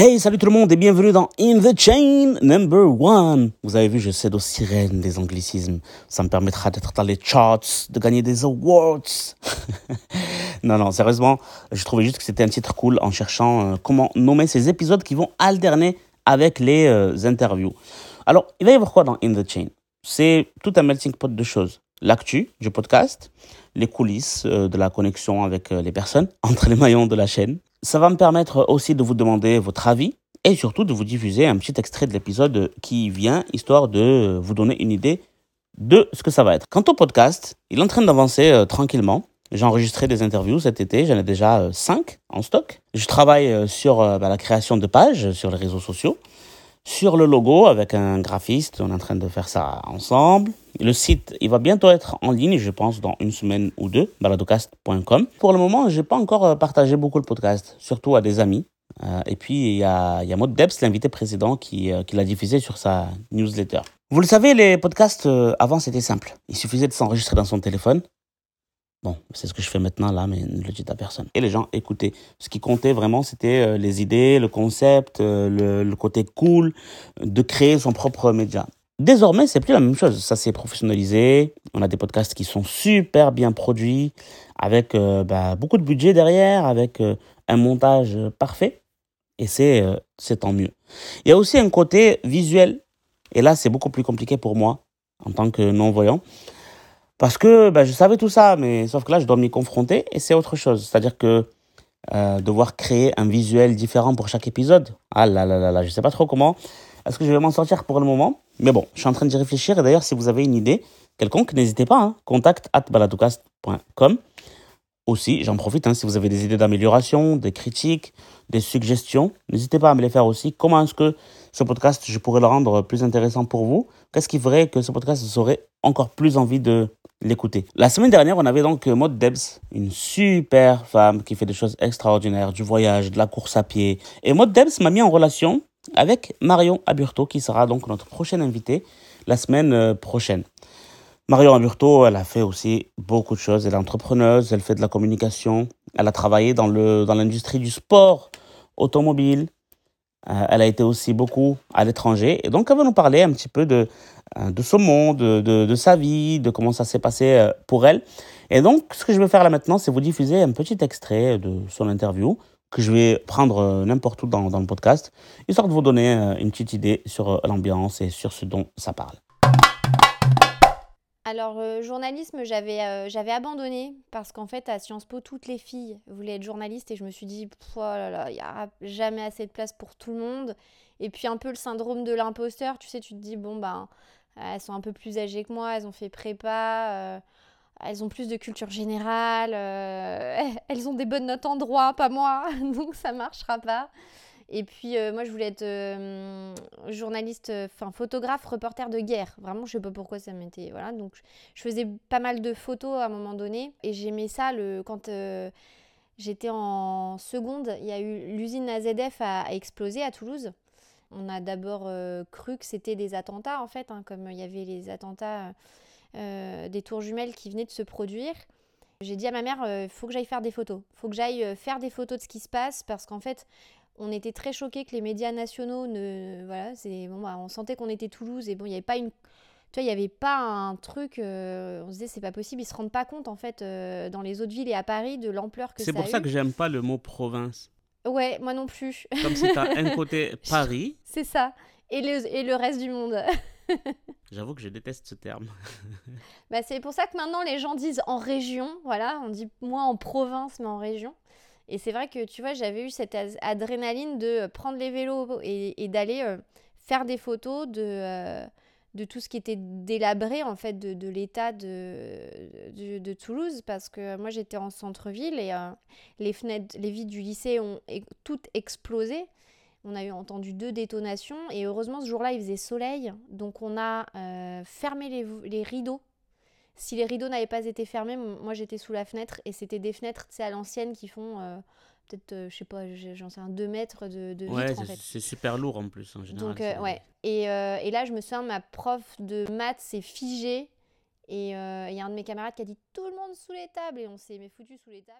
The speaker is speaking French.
Hey, salut tout le monde et bienvenue dans In the Chain Number One. Vous avez vu, je cède aux sirènes des anglicismes. Ça me permettra d'être dans les charts, de gagner des awards. non, non, sérieusement, je trouvais juste que c'était un titre cool en cherchant euh, comment nommer ces épisodes qui vont alterner avec les euh, interviews. Alors, il va y avoir quoi dans In the Chain? C'est tout un melting pot de choses. L'actu du podcast, les coulisses euh, de la connexion avec les personnes entre les maillons de la chaîne, ça va me permettre aussi de vous demander votre avis et surtout de vous diffuser un petit extrait de l'épisode qui vient, histoire de vous donner une idée de ce que ça va être. Quant au podcast, il est en train d'avancer euh, tranquillement. J'ai enregistré des interviews cet été, j'en ai déjà 5 euh, en stock. Je travaille euh, sur bah, la création de pages sur les réseaux sociaux, sur le logo avec un graphiste, on est en train de faire ça ensemble. Le site, il va bientôt être en ligne, je pense, dans une semaine ou deux, baladocast.com. Pour le moment, j'ai pas encore euh, partagé beaucoup le podcast, surtout à des amis. Euh, et puis, il y a, y a Maud Debs, l'invité précédent, qui, euh, qui l'a diffusé sur sa newsletter. Vous le savez, les podcasts, avant, c'était simple. Il suffisait de s'enregistrer dans son téléphone. Bon, c'est ce que je fais maintenant là, mais ne le dites à personne. Et les gens écoutaient. Ce qui comptait vraiment, c'était les idées, le concept, le côté cool de créer son propre média. Désormais, c'est plus la même chose. Ça s'est professionnalisé. On a des podcasts qui sont super bien produits, avec euh, bah, beaucoup de budget derrière, avec euh, un montage parfait. Et c'est euh, c'est tant mieux. Il y a aussi un côté visuel. Et là, c'est beaucoup plus compliqué pour moi, en tant que non-voyant. Parce que bah, je savais tout ça, mais sauf que là, je dois m'y confronter et c'est autre chose. C'est-à-dire que devoir créer un visuel différent pour chaque épisode, ah là là là là, je sais pas trop comment. Est-ce que je vais m'en sortir pour le moment Mais bon, je suis en train d'y réfléchir. Et d'ailleurs, si vous avez une idée quelconque, n'hésitez pas. Hein, contact at baladocast.com. Aussi, j'en profite, hein, si vous avez des idées d'amélioration, des critiques, des suggestions, n'hésitez pas à me les faire aussi. Comment est-ce que ce podcast, je pourrais le rendre plus intéressant pour vous? Qu'est-ce qui ferait que ce podcast vous aurait encore plus envie de l'écouter? La semaine dernière, on avait donc Maud Debs, une super femme qui fait des choses extraordinaires, du voyage, de la course à pied. Et Maud Debs m'a mis en relation avec Marion Aburto, qui sera donc notre prochaine invitée la semaine euh, prochaine. Marion Aburto, elle a fait aussi beaucoup de choses. Elle est entrepreneuse, elle fait de la communication, elle a travaillé dans le dans l'industrie du sport automobile. Euh, elle a été aussi beaucoup à l'étranger. Et donc, elle va nous parler un petit peu de, euh, de son monde, de, de, de sa vie, de comment ça s'est passé pour elle. Et donc, ce que je vais faire là maintenant, c'est vous diffuser un petit extrait de son interview que je vais prendre euh, n'importe où dans, le podcast, histoire de vous donner euh, une petite idée sur euh, l'ambiance et sur ce dont ça parle. Alors, journalisme, j'avais j'avais abandonné parce qu'en fait, à Sciences Po, toutes les filles voulaient être journalistes et je me suis dit, oh il n'y a jamais assez de place pour tout le monde. Et puis, un peu le syndrome de l'imposteur, tu sais, tu te dis, bon, ben, elles sont un peu plus âgées que moi, elles ont fait prépa elles ont plus de culture générale, euh, elles ont des bonnes notes en droit, pas moi, donc ça marchera pas. Et puis euh, moi je voulais être euh, journaliste, enfin photographe, reporter de guerre. Vraiment, je sais pas pourquoi ça m'était voilà. Donc je faisais pas mal de photos à un moment donné et j'aimais ça le quand j'étais en seconde, il y a eu l'usine AZF a, a, explosé à Toulouse. On a d'abord cru que c'était des attentats en fait, hein, comme il y avait les attentats euh, des tours jumelles qui venaient de se produire. J'ai dit à ma mère, il euh, faut que j'aille faire des photos. Il faut que j'aille euh, faire des photos de ce qui se passe parce qu'en fait, on était très choqués que les médias nationaux ne. Voilà, c'est bon, bah, on sentait qu'on était Toulouse et bon, il n'y avait pas une. Tu vois, il n'y avait pas un truc. on se disait, c'est pas possible. Ils se rendent pas compte, en fait, dans les autres villes et à Paris, de l'ampleur que ça C'est pour ça que j'aime pas le mot province. Ouais, moi non plus. Comme si t'as un côté Paris. C'est ça. Et le, et le reste du monde. J'avoue que je déteste ce terme. bah, c'est pour ça que maintenant les gens disent en région, voilà, on dit moins en province mais en région. Et c'est vrai que tu vois, j'avais eu cette adrénaline de prendre les vélos et, d'aller euh, faire des photos de, euh, de tout ce qui était délabré en fait de, l'état de, de, Toulouse parce que moi j'étais en centre-ville et euh, les fenêtres, les vitres du lycée ont toutes explosé. On a eu entendu deux détonations et heureusement ce jour-là il faisait soleil, donc on a euh, fermé les, rideaux. Si les rideaux n'avaient pas été fermés, moi j'étais sous la fenêtre et c'était des fenêtres à l'ancienne qui font euh, peut-être, euh, je sais pas, j'en sais un 2 mètres de, de ouais, c'est super lourd en plus en général. Donc ouais. Et, et, là je me souviens, ma prof de maths s'est figée et il y a un de mes camarades qui a dit tout le monde sous les tables et on s'est foutu sous les tables.